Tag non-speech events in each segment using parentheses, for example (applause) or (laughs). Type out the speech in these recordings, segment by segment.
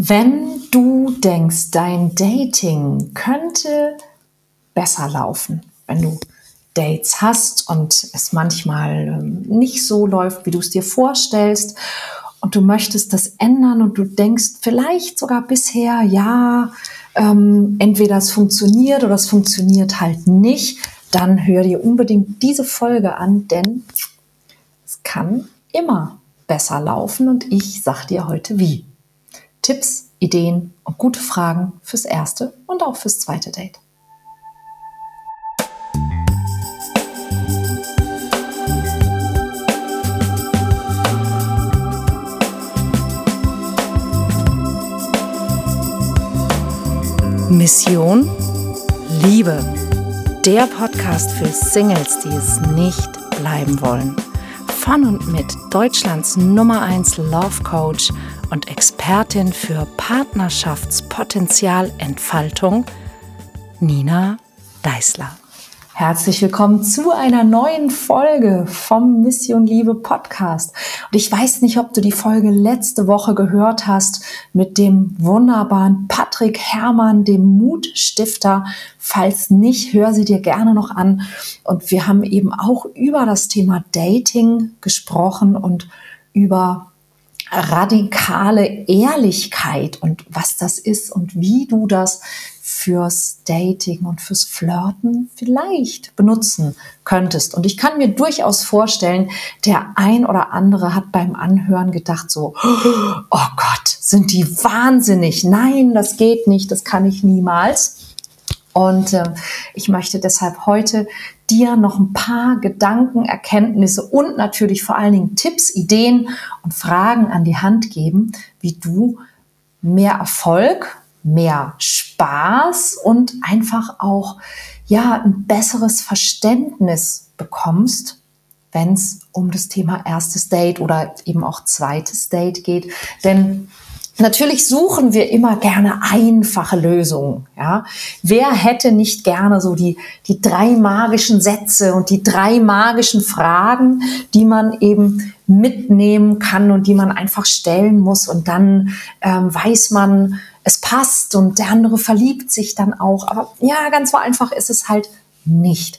Wenn du denkst, dein Dating könnte besser laufen, wenn du Dates hast und es manchmal ähm, nicht so läuft, wie du es dir vorstellst und du möchtest das ändern und du denkst vielleicht sogar bisher, ja, ähm, entweder es funktioniert oder es funktioniert halt nicht, dann hör dir unbedingt diese Folge an, denn es kann immer besser laufen und ich sag dir heute wie. Tipps, Ideen und gute Fragen fürs erste und auch fürs zweite Date. Mission Liebe. Der Podcast für Singles, die es nicht bleiben wollen. Von und mit Deutschlands Nummer 1 Love Coach und Expertin für Partnerschaftspotenzialentfaltung, Nina Deißler. Herzlich willkommen zu einer neuen Folge vom Mission Liebe Podcast. Und ich weiß nicht, ob du die Folge letzte Woche gehört hast mit dem wunderbaren Patrick Herrmann, dem Mutstifter. Falls nicht, hör sie dir gerne noch an. Und wir haben eben auch über das Thema Dating gesprochen und über radikale Ehrlichkeit und was das ist und wie du das fürs Dating und fürs Flirten vielleicht benutzen könntest. Und ich kann mir durchaus vorstellen, der ein oder andere hat beim Anhören gedacht so, oh Gott, sind die wahnsinnig. Nein, das geht nicht, das kann ich niemals. Und äh, ich möchte deshalb heute dir noch ein paar Gedanken, Erkenntnisse und natürlich vor allen Dingen Tipps, Ideen und Fragen an die Hand geben, wie du mehr Erfolg, mehr Spaß und einfach auch ja ein besseres Verständnis bekommst, wenn es um das Thema erstes Date oder eben auch zweites Date geht. Denn Natürlich suchen wir immer gerne einfache Lösungen. Ja? Wer hätte nicht gerne so die, die drei magischen Sätze und die drei magischen Fragen, die man eben mitnehmen kann und die man einfach stellen muss und dann ähm, weiß man, es passt und der andere verliebt sich dann auch. Aber ja, ganz so einfach ist es halt nicht.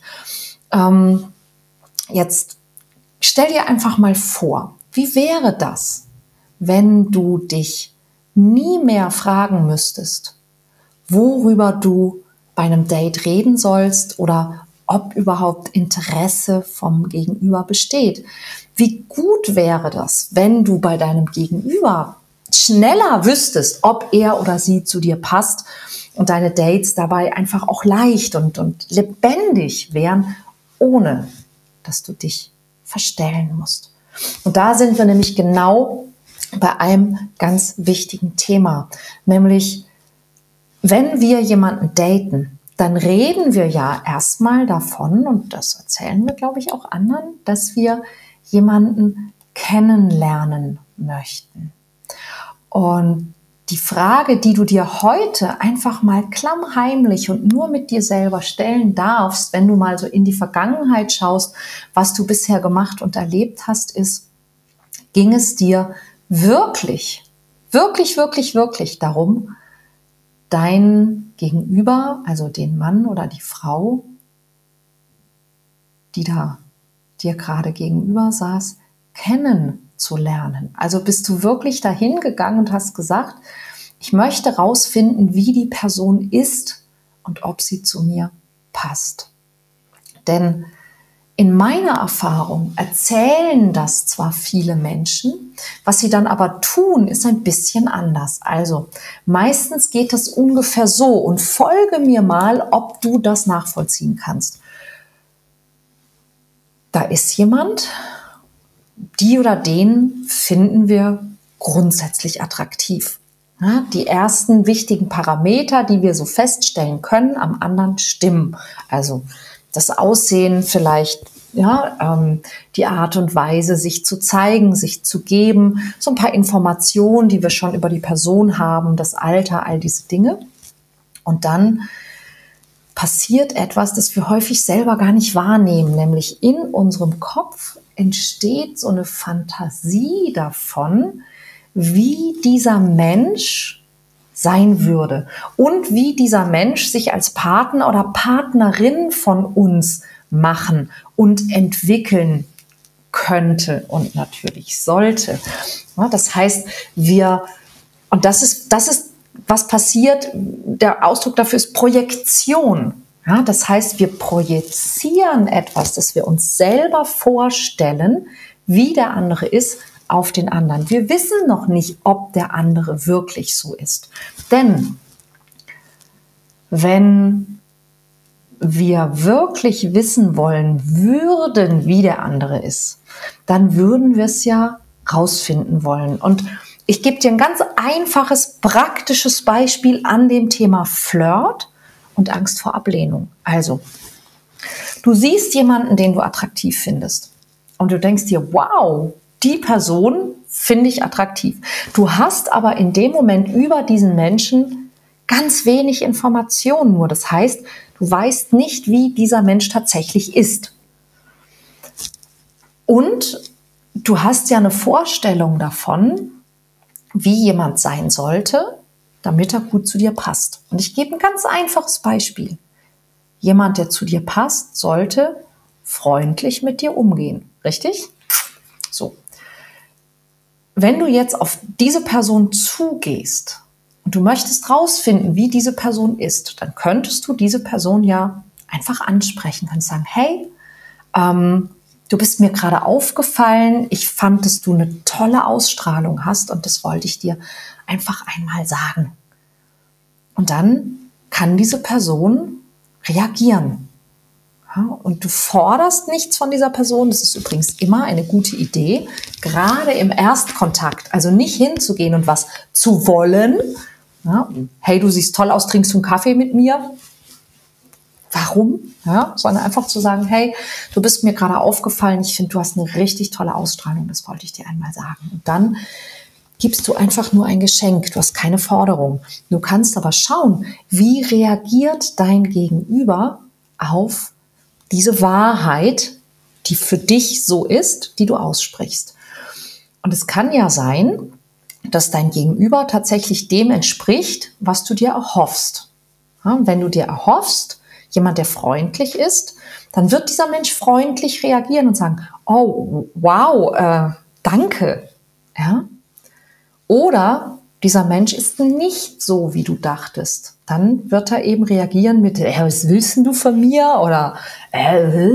Ähm, jetzt stell dir einfach mal vor, wie wäre das, wenn du dich nie mehr fragen müsstest, worüber du bei einem Date reden sollst oder ob überhaupt Interesse vom Gegenüber besteht. Wie gut wäre das, wenn du bei deinem Gegenüber schneller wüsstest, ob er oder sie zu dir passt und deine Dates dabei einfach auch leicht und, und lebendig wären, ohne dass du dich verstellen musst. Und da sind wir nämlich genau bei einem ganz wichtigen Thema, nämlich wenn wir jemanden daten, dann reden wir ja erstmal davon, und das erzählen wir, glaube ich, auch anderen, dass wir jemanden kennenlernen möchten. Und die Frage, die du dir heute einfach mal klammheimlich und nur mit dir selber stellen darfst, wenn du mal so in die Vergangenheit schaust, was du bisher gemacht und erlebt hast, ist, ging es dir wirklich, wirklich, wirklich, wirklich darum, dein Gegenüber, also den Mann oder die Frau, die da dir gerade gegenüber saß, kennenzulernen. Also bist du wirklich dahin gegangen und hast gesagt, ich möchte rausfinden, wie die Person ist und ob sie zu mir passt. Denn in meiner Erfahrung erzählen das zwar viele Menschen, was sie dann aber tun, ist ein bisschen anders. Also meistens geht es ungefähr so und folge mir mal, ob du das nachvollziehen kannst. Da ist jemand, die oder den finden wir grundsätzlich attraktiv. Die ersten wichtigen Parameter, die wir so feststellen können, am anderen stimmen. Also das Aussehen vielleicht, ja, ähm, die Art und Weise, sich zu zeigen, sich zu geben, so ein paar Informationen, die wir schon über die Person haben, das Alter, all diese Dinge. Und dann passiert etwas, das wir häufig selber gar nicht wahrnehmen, nämlich in unserem Kopf entsteht so eine Fantasie davon, wie dieser Mensch sein würde und wie dieser Mensch sich als Partner oder Partnerin von uns machen und entwickeln könnte und natürlich sollte. das heißt, wir, und das ist, das ist, was passiert, der Ausdruck dafür ist Projektion. Ja, das heißt, wir projizieren etwas, das wir uns selber vorstellen, wie der andere ist, auf den anderen. Wir wissen noch nicht, ob der andere wirklich so ist. Denn wenn wir wirklich wissen wollen würden, wie der andere ist, dann würden wir es ja rausfinden wollen. Und ich gebe dir ein ganz einfaches, praktisches Beispiel an dem Thema Flirt und Angst vor Ablehnung. Also, du siehst jemanden, den du attraktiv findest und du denkst dir, wow, die Person finde ich attraktiv. Du hast aber in dem Moment über diesen Menschen ganz wenig Informationen nur. Das heißt, du weißt nicht, wie dieser Mensch tatsächlich ist. Und du hast ja eine Vorstellung davon, wie jemand sein sollte, damit er gut zu dir passt. Und ich gebe ein ganz einfaches Beispiel. Jemand, der zu dir passt, sollte freundlich mit dir umgehen. Richtig? So. Wenn du jetzt auf diese Person zugehst und du möchtest rausfinden, wie diese Person ist, dann könntest du diese Person ja einfach ansprechen, und sagen, hey, ähm, du bist mir gerade aufgefallen, ich fand, dass du eine tolle Ausstrahlung hast und das wollte ich dir einfach einmal sagen. Und dann kann diese Person reagieren. Und du forderst nichts von dieser Person. Das ist übrigens immer eine gute Idee, gerade im Erstkontakt. Also nicht hinzugehen und was zu wollen. Hey, du siehst toll aus, trinkst du einen Kaffee mit mir? Warum? Ja, sondern einfach zu sagen, hey, du bist mir gerade aufgefallen, ich finde, du hast eine richtig tolle Ausstrahlung, das wollte ich dir einmal sagen. Und dann gibst du einfach nur ein Geschenk, du hast keine Forderung. Du kannst aber schauen, wie reagiert dein Gegenüber auf diese Wahrheit, die für dich so ist, die du aussprichst. Und es kann ja sein, dass dein Gegenüber tatsächlich dem entspricht, was du dir erhoffst. Ja, wenn du dir erhoffst, jemand, der freundlich ist, dann wird dieser Mensch freundlich reagieren und sagen, oh, wow, äh, danke. Ja? Oder dieser Mensch ist nicht so, wie du dachtest. Dann wird er eben reagieren mit, äh, was willst du von mir? Oder, äh,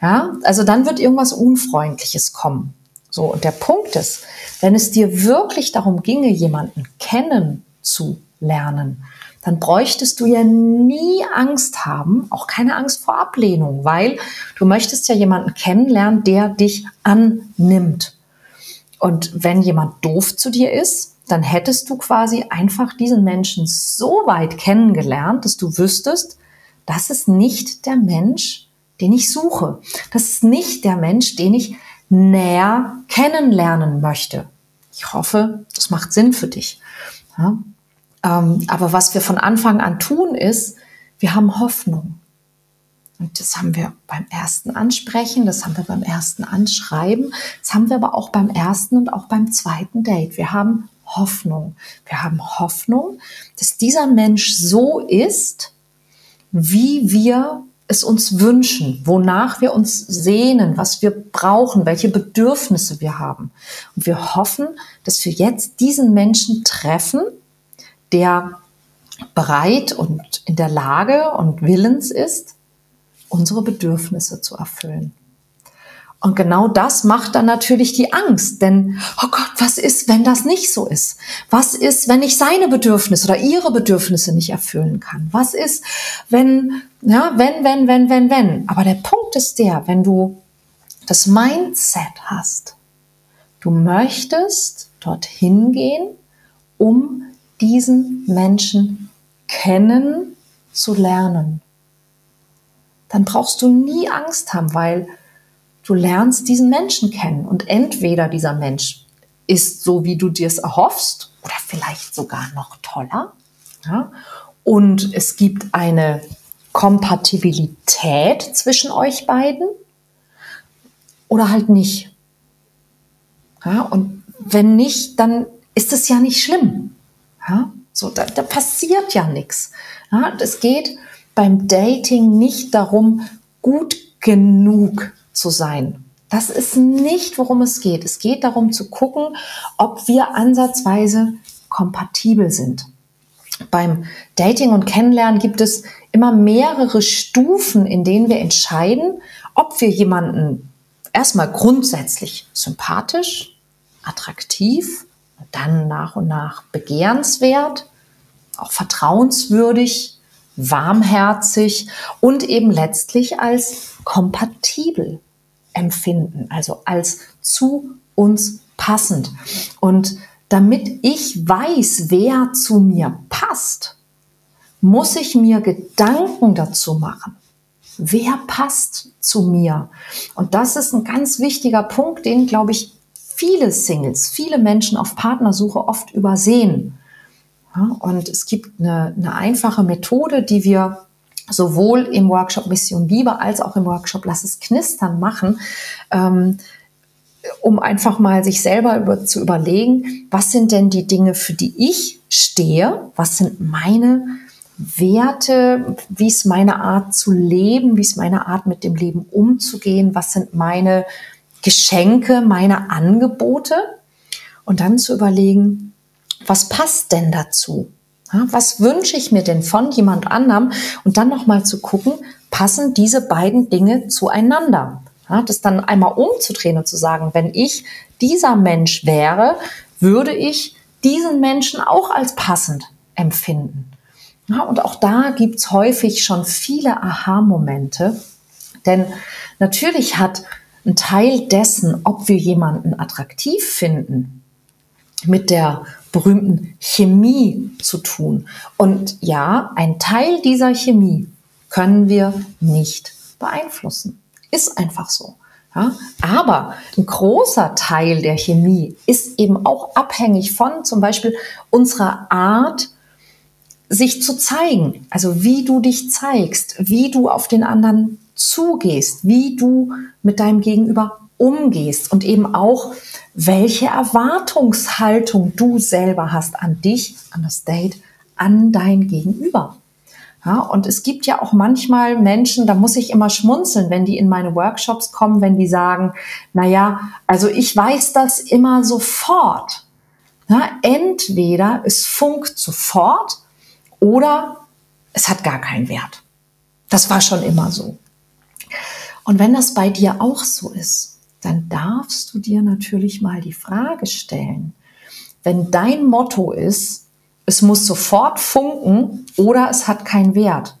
ja, also dann wird irgendwas Unfreundliches kommen. So, und der Punkt ist, wenn es dir wirklich darum ginge, jemanden kennenzulernen, dann bräuchtest du ja nie Angst haben, auch keine Angst vor Ablehnung, weil du möchtest ja jemanden kennenlernen, der dich annimmt. Und wenn jemand doof zu dir ist, dann hättest du quasi einfach diesen Menschen so weit kennengelernt, dass du wüsstest, das ist nicht der Mensch, den ich suche. Das ist nicht der Mensch, den ich näher kennenlernen möchte. Ich hoffe, das macht Sinn für dich. Ja? Ähm, aber was wir von Anfang an tun, ist, wir haben Hoffnung. Und das haben wir beim ersten Ansprechen, das haben wir beim ersten Anschreiben, das haben wir aber auch beim ersten und auch beim zweiten Date. Wir haben Hoffnung. Wir haben Hoffnung, dass dieser Mensch so ist, wie wir es uns wünschen, wonach wir uns sehnen, was wir brauchen, welche Bedürfnisse wir haben. Und wir hoffen, dass wir jetzt diesen Menschen treffen, der bereit und in der Lage und willens ist, unsere Bedürfnisse zu erfüllen. Und genau das macht dann natürlich die Angst, denn, oh Gott, was ist, wenn das nicht so ist? Was ist, wenn ich seine Bedürfnisse oder ihre Bedürfnisse nicht erfüllen kann? Was ist, wenn, ja, wenn, wenn, wenn, wenn, wenn? Aber der Punkt ist der, wenn du das Mindset hast, du möchtest dorthin gehen, um diesen Menschen kennen zu lernen, dann brauchst du nie Angst haben, weil Du lernst diesen Menschen kennen und entweder dieser Mensch ist so, wie du dir es erhoffst oder vielleicht sogar noch toller. Ja? Und es gibt eine Kompatibilität zwischen euch beiden oder halt nicht. Ja? Und wenn nicht, dann ist es ja nicht schlimm. Ja, so, da, da passiert ja nichts. Ja, es geht beim Dating nicht darum, gut genug zu sein. Das ist nicht, worum es geht. Es geht darum zu gucken, ob wir ansatzweise kompatibel sind. Beim Dating und Kennenlernen gibt es immer mehrere Stufen, in denen wir entscheiden, ob wir jemanden erstmal grundsätzlich sympathisch, attraktiv dann nach und nach begehrenswert, auch vertrauenswürdig, warmherzig und eben letztlich als kompatibel empfinden, also als zu uns passend. Und damit ich weiß, wer zu mir passt, muss ich mir Gedanken dazu machen. Wer passt zu mir? Und das ist ein ganz wichtiger Punkt, den, glaube ich, viele Singles, viele Menschen auf Partnersuche oft übersehen. Ja, und es gibt eine, eine einfache Methode, die wir sowohl im Workshop Mission Liebe als auch im Workshop Lass es knistern machen, ähm, um einfach mal sich selber über, zu überlegen, was sind denn die Dinge, für die ich stehe, was sind meine Werte, wie ist meine Art zu leben, wie ist meine Art mit dem Leben umzugehen, was sind meine Geschenke, meine Angebote und dann zu überlegen, was passt denn dazu? was wünsche ich mir denn von jemand anderem? Und dann nochmal zu gucken, passen diese beiden Dinge zueinander? das dann einmal umzudrehen und zu sagen, wenn ich dieser Mensch wäre, würde ich diesen Menschen auch als passend empfinden. Und auch da gibt's häufig schon viele Aha-Momente. Denn natürlich hat ein Teil dessen, ob wir jemanden attraktiv finden, mit der berühmten Chemie zu tun. Und ja, ein Teil dieser Chemie können wir nicht beeinflussen. Ist einfach so. Ja, aber ein großer Teil der Chemie ist eben auch abhängig von zum Beispiel unserer Art, sich zu zeigen. Also wie du dich zeigst, wie du auf den anderen zugehst, wie du mit deinem Gegenüber umgehst und eben auch, welche Erwartungshaltung du selber hast an dich, an das Date, an dein Gegenüber. Ja, und es gibt ja auch manchmal Menschen, da muss ich immer schmunzeln, wenn die in meine Workshops kommen, wenn die sagen, na ja, also ich weiß das immer sofort. Ja, entweder es funkt sofort oder es hat gar keinen Wert. Das war schon immer so. Und wenn das bei dir auch so ist, dann darfst du dir natürlich mal die Frage stellen, wenn dein Motto ist, es muss sofort funken oder es hat keinen Wert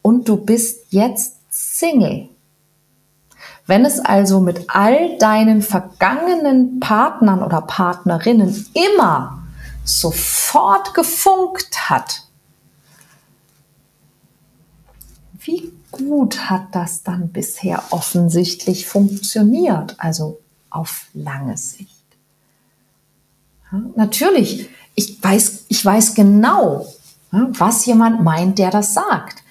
und du bist jetzt Single. Wenn es also mit all deinen vergangenen Partnern oder Partnerinnen immer sofort gefunkt hat, wie gut hat das dann bisher offensichtlich funktioniert, also auf lange Sicht? Ja, natürlich, ich weiß, ich weiß genau, was jemand meint, der das sagt.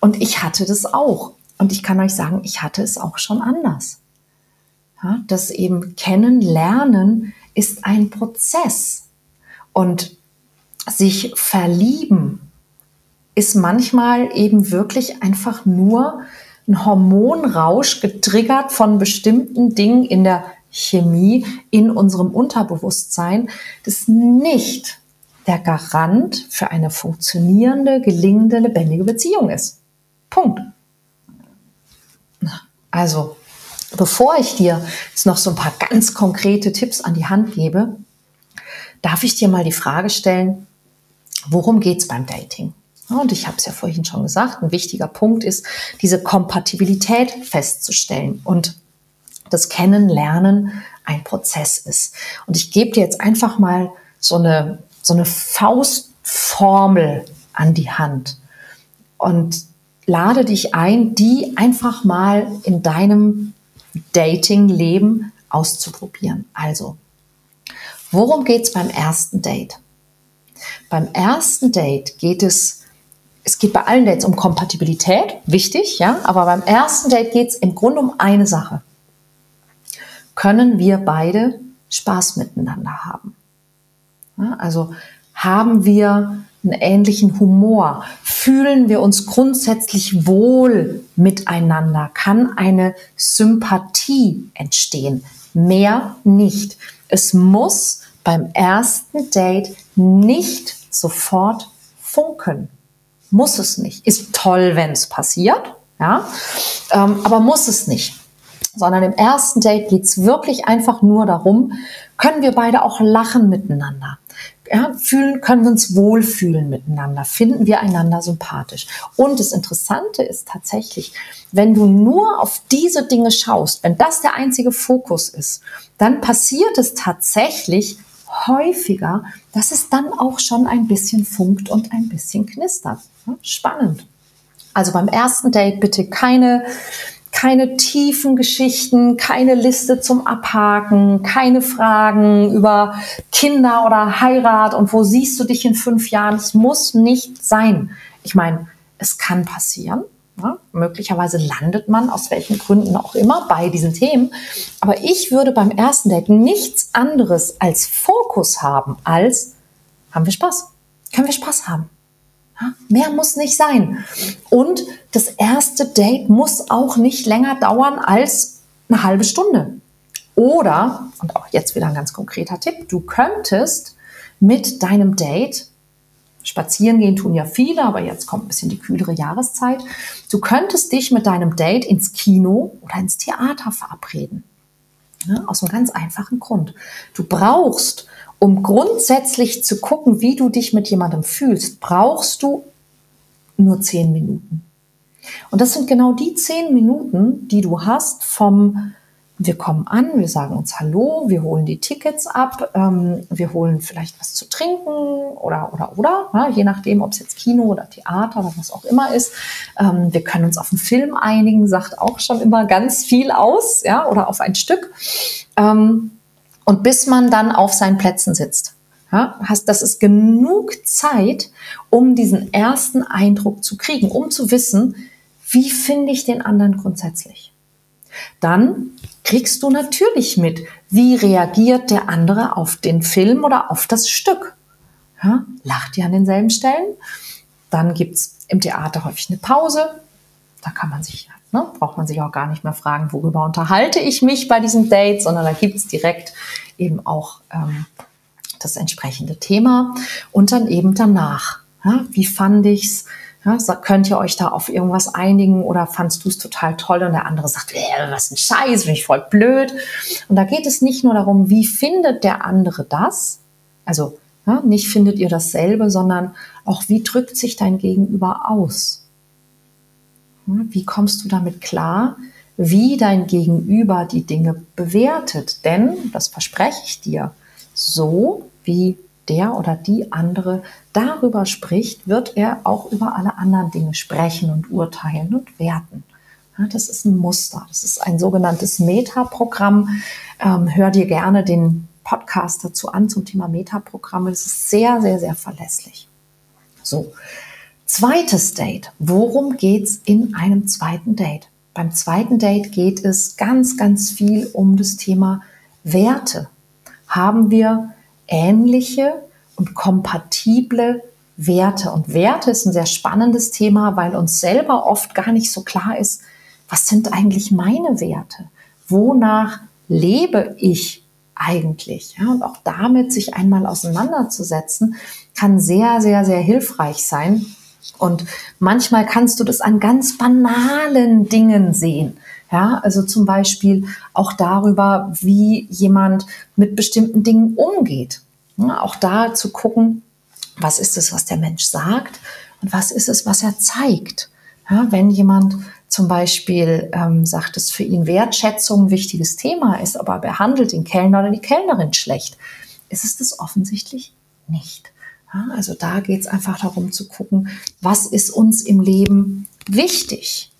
Und ich hatte das auch. Und ich kann euch sagen, ich hatte es auch schon anders. Ja, das eben Kennenlernen ist ein Prozess. Und sich verlieben ist manchmal eben wirklich einfach nur ein Hormonrausch getriggert von bestimmten Dingen in der Chemie in unserem Unterbewusstsein, das nicht der Garant für eine funktionierende, gelingende, lebendige Beziehung ist. Punkt. Also, bevor ich dir jetzt noch so ein paar ganz konkrete Tipps an die Hand gebe, darf ich dir mal die Frage stellen, worum geht's beim Dating? Und ich habe es ja vorhin schon gesagt, ein wichtiger Punkt ist, diese Kompatibilität festzustellen und das Kennenlernen ein Prozess ist. Und ich gebe dir jetzt einfach mal so eine, so eine Faustformel an die Hand und lade dich ein, die einfach mal in deinem Dating-Leben auszuprobieren. Also, Worum geht es beim ersten Date? Beim ersten Date geht es, es geht bei allen Dates um Kompatibilität, wichtig, ja, aber beim ersten Date geht es im Grunde um eine Sache. Können wir beide Spaß miteinander haben? Ja, also Haben wir einen ähnlichen Humor? Fühlen wir uns grundsätzlich wohl miteinander? Kann eine Sympathie entstehen? Mehr nicht. Es muss beim ersten Date nicht sofort funkeln. Muss es nicht. Ist toll, wenn es passiert, ja, ähm, aber muss es nicht. Sondern im ersten Date geht es wirklich einfach nur darum, können wir beide auch lachen miteinander? Ja, fühlen, können wir uns wohlfühlen miteinander, finden wir einander sympathisch. Und das Interessante ist tatsächlich, wenn du nur auf diese Dinge schaust, wenn das der einzige Fokus ist, dann passiert es tatsächlich häufiger, dass es dann auch schon ein bisschen funkt und ein bisschen knistert. Spannend. Also beim ersten Date bitte keine keine tiefen Geschichten, keine Liste zum Abhaken, keine Fragen über Kinder oder Heirat und wo siehst du dich in fünf Jahren. Es muss nicht sein. Ich meine, es kann passieren. Ja, möglicherweise landet man aus welchen Gründen auch immer bei diesen Themen. Aber ich würde beim ersten Date nichts anderes als Fokus haben, als haben wir Spaß? Können wir Spaß haben? Ja, mehr muss nicht sein. Und das erste Date muss auch nicht länger dauern als eine halbe Stunde. Oder, und auch jetzt wieder ein ganz konkreter Tipp, du könntest mit deinem Date, spazieren gehen tun ja viele, aber jetzt kommt ein bisschen die kühlere Jahreszeit, du könntest dich mit deinem Date ins Kino oder ins Theater verabreden. Ja, aus einem ganz einfachen Grund. Du brauchst um grundsätzlich zu gucken, wie du dich mit jemandem fühlst, brauchst du nur zehn Minuten. Und das sind genau die zehn Minuten, die du hast vom wir kommen an, wir sagen uns Hallo, wir holen die Tickets ab, ähm, wir holen vielleicht was zu trinken oder oder oder, ja, je nachdem, ob es jetzt Kino oder Theater oder was auch immer ist. Ähm, wir können uns auf einen Film einigen, sagt auch schon immer ganz viel aus, ja, oder auf ein Stück. Ähm, und bis man dann auf seinen Plätzen sitzt. Ja, hast, das ist genug Zeit, um diesen ersten Eindruck zu kriegen, um zu wissen, wie finde ich den anderen grundsätzlich. Dann kriegst du natürlich mit, wie reagiert der andere auf den Film oder auf das Stück. Ja, lacht ihr an denselben Stellen? Dann gibt's im Theater häufig eine Pause. Da kann man sich Ne? Braucht man sich auch gar nicht mehr fragen, worüber unterhalte ich mich bei diesem Date, sondern da gibt es direkt eben auch ähm, das entsprechende Thema. Und dann eben danach. Ja? Wie fand ich's? Ja, könnt ihr euch da auf irgendwas einigen oder fandst du es total toll und der andere sagt, äh, was ein Scheiß, bin ich voll blöd. Und da geht es nicht nur darum, wie findet der andere das? Also ja, nicht findet ihr dasselbe, sondern auch wie drückt sich dein Gegenüber aus? Wie kommst du damit klar, wie dein Gegenüber die Dinge bewertet? Denn, das verspreche ich dir, so wie der oder die andere darüber spricht, wird er auch über alle anderen Dinge sprechen und urteilen und werten. das ist ein Muster. Das ist ein sogenanntes Metaprogramm. Ähm, hör dir gerne den Podcast dazu an zum Thema Metaprogramme. Das ist sehr, sehr, sehr verlässlich. So, Zweites Date. Worum geht's in einem zweiten Date? Beim zweiten Date geht es ganz, ganz viel um das Thema Werte. Haben wir ähnliche und kompatible Werte? Und Werte ist ein sehr spannendes Thema, weil uns selber oft gar nicht so klar ist, was sind eigentlich meine Werte? Wonach lebe ich eigentlich? Ja, und auch damit sich einmal auseinanderzusetzen, kann sehr, sehr, sehr hilfreich sein, und manchmal kannst du das an ganz banalen Dingen sehen. Ja, also zum Beispiel auch darüber, wie jemand mit bestimmten Dingen umgeht. Ja, auch da zu gucken, was ist es, was der Mensch sagt und was ist es, was er zeigt. Ja, wenn jemand zum Beispiel ähm, sagt, dass für ihn Wertschätzung ein wichtiges Thema ist, aber behandelt den Kellner oder die Kellnerin schlecht, ist es das offensichtlich nicht. Ja, also da geht es einfach darum zu gucken, was ist uns im Leben wichtig?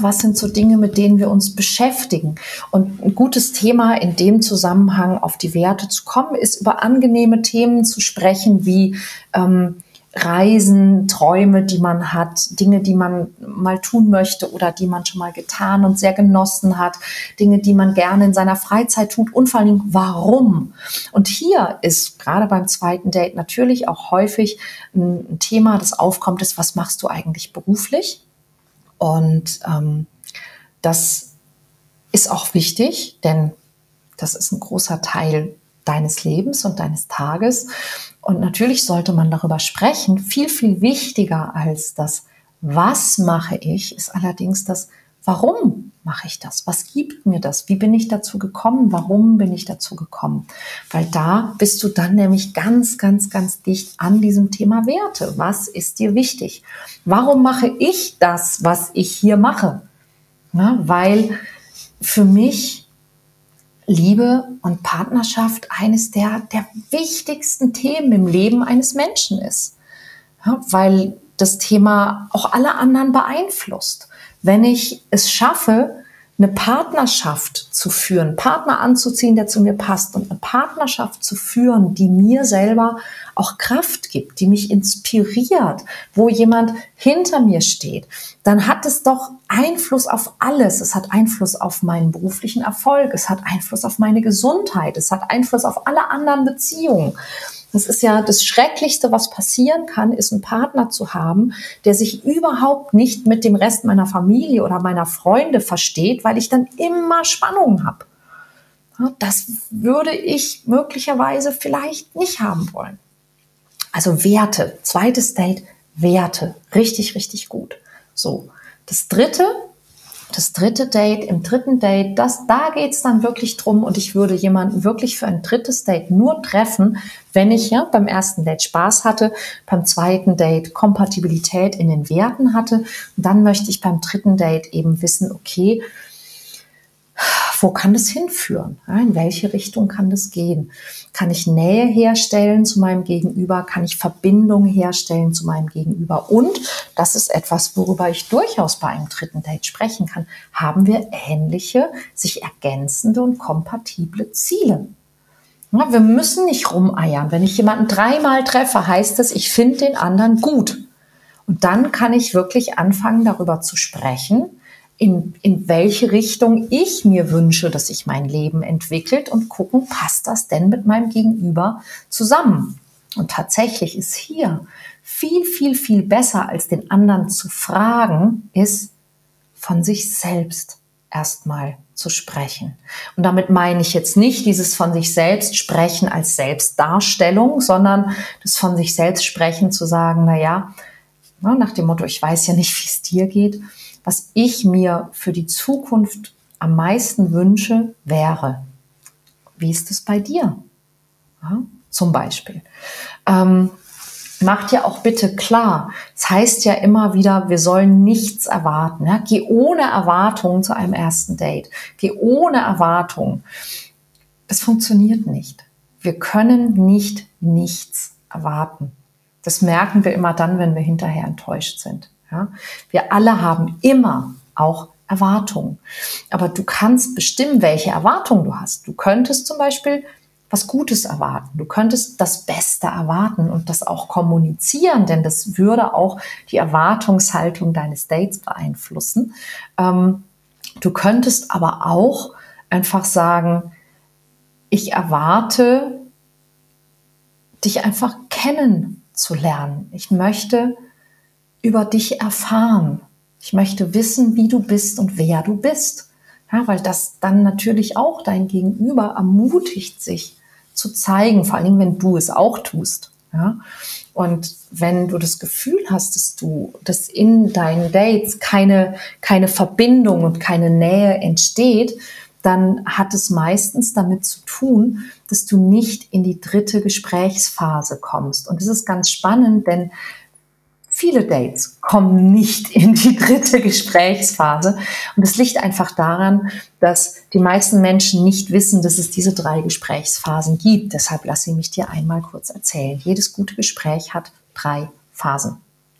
Was sind so Dinge, mit denen wir uns beschäftigen? Und ein gutes Thema in dem Zusammenhang auf die Werte zu kommen, ist über angenehme Themen zu sprechen, wie ähm, Reisen, Träume, die man hat, Dinge, die man mal tun möchte oder die man schon mal getan und sehr genossen hat, Dinge, die man gerne in seiner Freizeit tut und vor allem warum. Und hier ist gerade beim zweiten Date natürlich auch häufig ein Thema, das aufkommt, ist, was machst du eigentlich beruflich? Und ähm, das ist auch wichtig, denn das ist ein großer Teil deines Lebens und deines Tages. Und natürlich sollte man darüber sprechen. Viel, viel wichtiger als das, was mache ich, ist allerdings das, warum mache ich das? Was gibt mir das? Wie bin ich dazu gekommen? Warum bin ich dazu gekommen? Weil da bist du dann nämlich ganz, ganz, ganz dicht an diesem Thema Werte. Was ist dir wichtig? Warum mache ich das, was ich hier mache? Ja, weil für mich Liebe und Partnerschaft eines der, der wichtigsten Themen im Leben eines Menschen ist. Ja, weil das Thema auch alle anderen beeinflusst. Wenn ich es schaffe, eine Partnerschaft zu führen, Partner anzuziehen, der zu mir passt und eine Partnerschaft zu führen, die mir selber auch Kraft gibt, die mich inspiriert, wo jemand hinter mir steht, dann hat es doch Einfluss auf alles. Es hat Einfluss auf meinen beruflichen Erfolg, es hat Einfluss auf meine Gesundheit, es hat Einfluss auf alle anderen Beziehungen. Das ist ja das Schrecklichste, was passieren kann, ist einen Partner zu haben, der sich überhaupt nicht mit dem Rest meiner Familie oder meiner Freunde versteht, weil ich dann immer Spannungen habe. Das würde ich möglicherweise vielleicht nicht haben wollen. Also Werte, zweites Date, Werte, richtig, richtig gut. So, das dritte das dritte Date, im dritten Date, das, da geht's dann wirklich drum und ich würde jemanden wirklich für ein drittes Date nur treffen, wenn ich ja beim ersten Date Spaß hatte, beim zweiten Date Kompatibilität in den Werten hatte. Und dann möchte ich beim dritten Date eben wissen, okay, wo kann das hinführen? In welche Richtung kann das gehen? Kann ich Nähe herstellen zu meinem Gegenüber? Kann ich Verbindung herstellen zu meinem Gegenüber? Und das ist etwas, worüber ich durchaus bei einem dritten Date sprechen kann. Haben wir ähnliche, sich ergänzende und kompatible Ziele? wir müssen nicht rumeiern. Wenn ich jemanden dreimal treffe, heißt es, ich finde den anderen gut. Und dann kann ich wirklich anfangen, darüber zu sprechen, in, in welche Richtung ich mir wünsche, dass sich mein Leben entwickelt und gucken, passt das denn mit meinem Gegenüber zusammen? Und tatsächlich ist hier viel, viel, viel besser als den anderen zu fragen, ist von sich selbst erstmal zu sprechen. Und damit meine ich jetzt nicht dieses von sich selbst sprechen als Selbstdarstellung, sondern das von sich selbst sprechen zu sagen, na ja, nach dem Motto, ich weiß ja nicht, wie es dir geht, was ich mir für die Zukunft am meisten wünsche, wäre. Wie ist es bei dir? Ja, zum Beispiel. Ähm, macht ja auch bitte klar, es das heißt ja immer wieder, wir sollen nichts erwarten. Ja? Geh ohne Erwartung zu einem ersten Date. Geh ohne Erwartung. Es funktioniert nicht. Wir können nicht nichts erwarten. Das merken wir immer dann, wenn wir hinterher enttäuscht sind. Ja? Wir alle haben immer auch Erwartungen. Aber du kannst bestimmen, welche Erwartungen du hast. Du könntest zum Beispiel was Gutes erwarten. Du könntest das Beste erwarten und das auch kommunizieren, denn das würde auch die Erwartungshaltung deines Dates beeinflussen. Ähm, du könntest aber auch einfach sagen, ich erwarte, dich einfach kennenzulernen. Ich möchte über dich erfahren. Ich möchte wissen, wie du bist und wer du bist. Ja, weil das dann natürlich auch dein Gegenüber ermutigt, sich zu zeigen, vor Dingen, wenn du es auch tust. Ja? Und wenn du das Gefühl hast, dass du, dass in deinen Dates keine, keine Verbindung und keine Nähe entsteht, dann hat es meistens damit zu tun, dass du nicht in die dritte Gesprächsphase kommst. Und das ist ganz spannend, denn Viele Dates kommen nicht (laughs) in die dritte Gesprächsphase. Und es liegt einfach daran, dass die meisten Menschen nicht wissen, dass es diese drei Gesprächsphasen gibt. Deshalb lasse ich mich dir einmal kurz erzählen. Jedes gute Gespräch hat drei Phasen.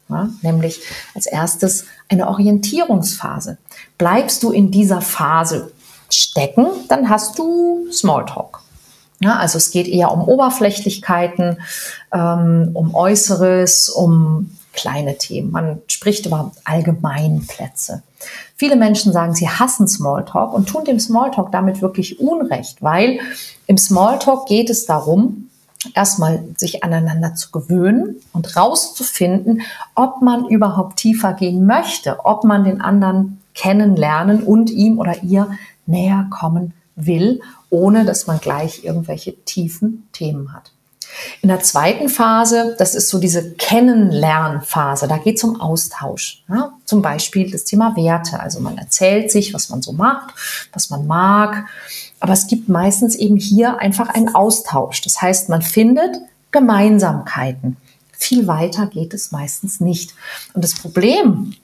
Ja, nämlich als erstes eine Orientierungsphase. Bleibst du in dieser Phase stecken, dann hast du Smalltalk. Ja, also es geht eher um Oberflächlichkeiten, ähm, um Äußeres, um kleine Themen. Man spricht über Allgemeinplätze. Viele Menschen sagen, sie hassen Smalltalk und tun dem Smalltalk damit wirklich Unrecht, weil im Smalltalk geht es darum, erstmal sich aneinander zu gewöhnen und rauszufinden, ob man überhaupt tiefer gehen möchte, ob man den anderen kennenlernen und ihm oder ihr näher kommen will, ohne dass man gleich irgendwelche tiefen Themen hat. In der zweiten Phase, das ist so diese Kennenlernphase, da geht es um Austausch. Ja? Zum Beispiel das Thema Werte. Also man erzählt sich, was man so macht, was man mag. Aber es gibt meistens eben hier einfach einen Austausch. Das heißt, man findet Gemeinsamkeiten. Viel weiter geht es meistens nicht. Und das Problem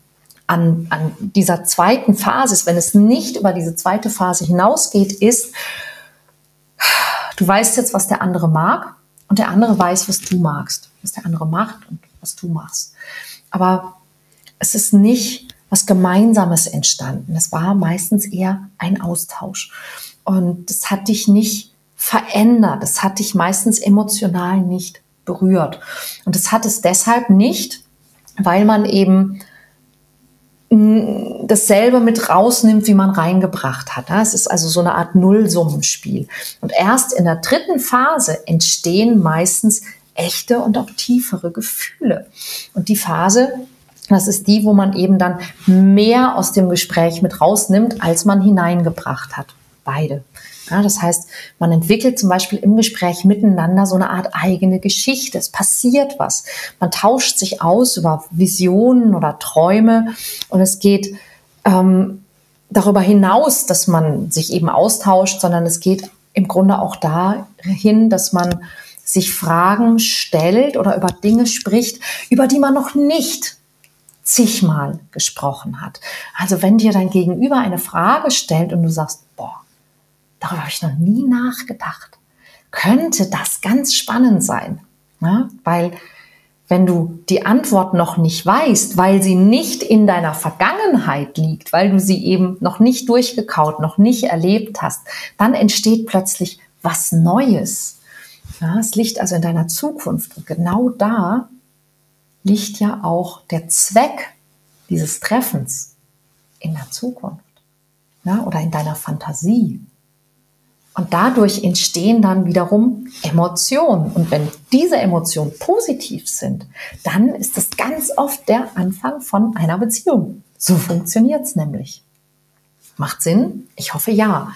an, an dieser zweiten Phase ist, wenn es nicht über diese zweite Phase hinausgeht, ist, du weißt jetzt, was der andere mag und der andere weiß, was du magst, was der andere macht und was du machst. Aber es ist nicht was Gemeinsames entstanden. Es war meistens eher ein Austausch. Und es hat dich nicht verändert. Es hat dich meistens emotional nicht berührt. Und es hat es deshalb nicht, weil man eben dasselbe mit rausnimmt, wie man reingebracht hat. Es ist also so eine Art Nullsummenspiel. Und erst in der dritten Phase entstehen meistens echte und auch tiefere Gefühle. Und die Phase, das ist die, wo man eben dann mehr aus dem Gespräch mit rausnimmt, als man hineingebracht hat. Beide. Ja, das heißt, man entwickelt zum Beispiel im Gespräch miteinander so eine Art eigene Geschichte. Es passiert was. Man tauscht sich aus über Visionen oder Träume und es geht ähm, darüber hinaus, dass man sich eben austauscht, sondern es geht im Grunde auch dahin, dass man sich Fragen stellt oder über Dinge spricht, über die man noch nicht zigmal gesprochen hat. Also wenn dir dein Gegenüber eine Frage stellt und du sagst, boah, Darüber habe ich noch nie nachgedacht. Könnte das ganz spannend sein? Ja, weil wenn du die Antwort noch nicht weißt, weil sie nicht in deiner Vergangenheit liegt, weil du sie eben noch nicht durchgekaut, noch nicht erlebt hast, dann entsteht plötzlich was Neues. Ja, es liegt also in deiner Zukunft. Und genau da liegt ja auch der Zweck dieses Treffens in der Zukunft ja, oder in deiner Fantasie. Und dadurch entstehen dann wiederum Emotionen. Und wenn diese Emotionen positiv sind, dann ist das ganz oft der Anfang von einer Beziehung. So funktioniert es nämlich. Macht Sinn? Ich hoffe ja.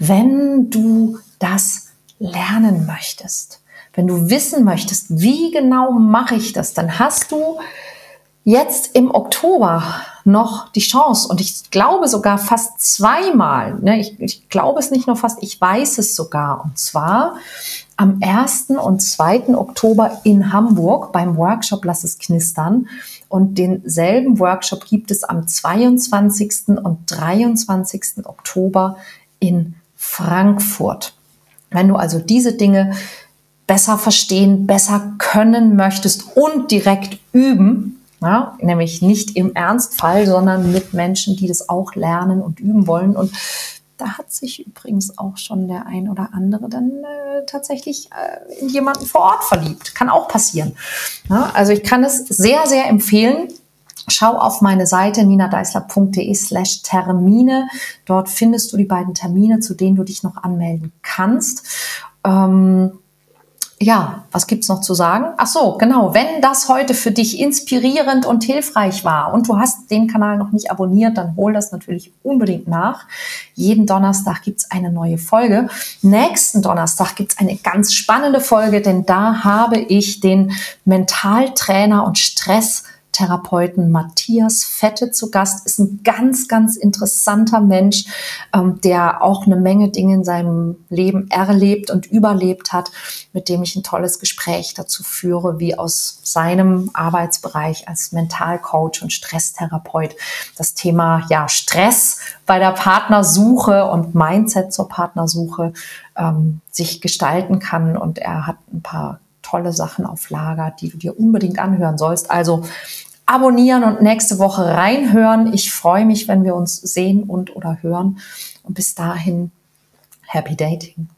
Wenn du das lernen möchtest, wenn du wissen möchtest, wie genau mache ich das, dann hast du jetzt im Oktober noch die Chance und ich glaube sogar fast zweimal. Ne? Ich, ich glaube es nicht nur fast, ich weiß es sogar. Und zwar am 1. und 2. Oktober in Hamburg beim Workshop Lass es knistern. Und denselben Workshop gibt es am 22. und 23. Oktober in Frankfurt. Wenn du also diese Dinge besser verstehen, besser können möchtest und direkt üben, ja, nämlich nicht im Ernstfall, sondern mit Menschen, die das auch lernen und üben wollen. Und da hat sich übrigens auch schon der ein oder andere dann äh, tatsächlich äh, in jemanden vor Ort verliebt. Kann auch passieren. Ja, also ich kann es sehr, sehr empfehlen. Schau auf meine Seite ninadeisler.de slash Termine. Dort findest du die beiden Termine, zu denen du dich noch anmelden kannst. Ähm, ja, was gibt's noch zu sagen? Ach so, genau. Wenn das heute für dich inspirierend und hilfreich war und du hast den Kanal noch nicht abonniert, dann hol das natürlich unbedingt nach. Jeden Donnerstag gibt's eine neue Folge. Nächsten Donnerstag gibt's eine ganz spannende Folge, denn da habe ich den Mentaltrainer und Stress Therapeuten Matthias Fette zu Gast. Ist ein ganz, ganz interessanter Mensch, ähm, der auch eine Menge Dinge in seinem Leben erlebt und überlebt hat, mit dem ich ein tolles Gespräch dazu führe, wie aus seinem Arbeitsbereich als Mentalcoach und Stresstherapeut das Thema ja Stress bei der Partnersuche und Mindset zur Partnersuche ähm, sich gestalten kann. Und er hat ein paar tolle Sachen auf Lager, die du dir unbedingt anhören sollst. Also abonnieren und nächste Woche reinhören. Ich freue mich, wenn wir uns sehen und oder hören. Und bis dahin, happy dating.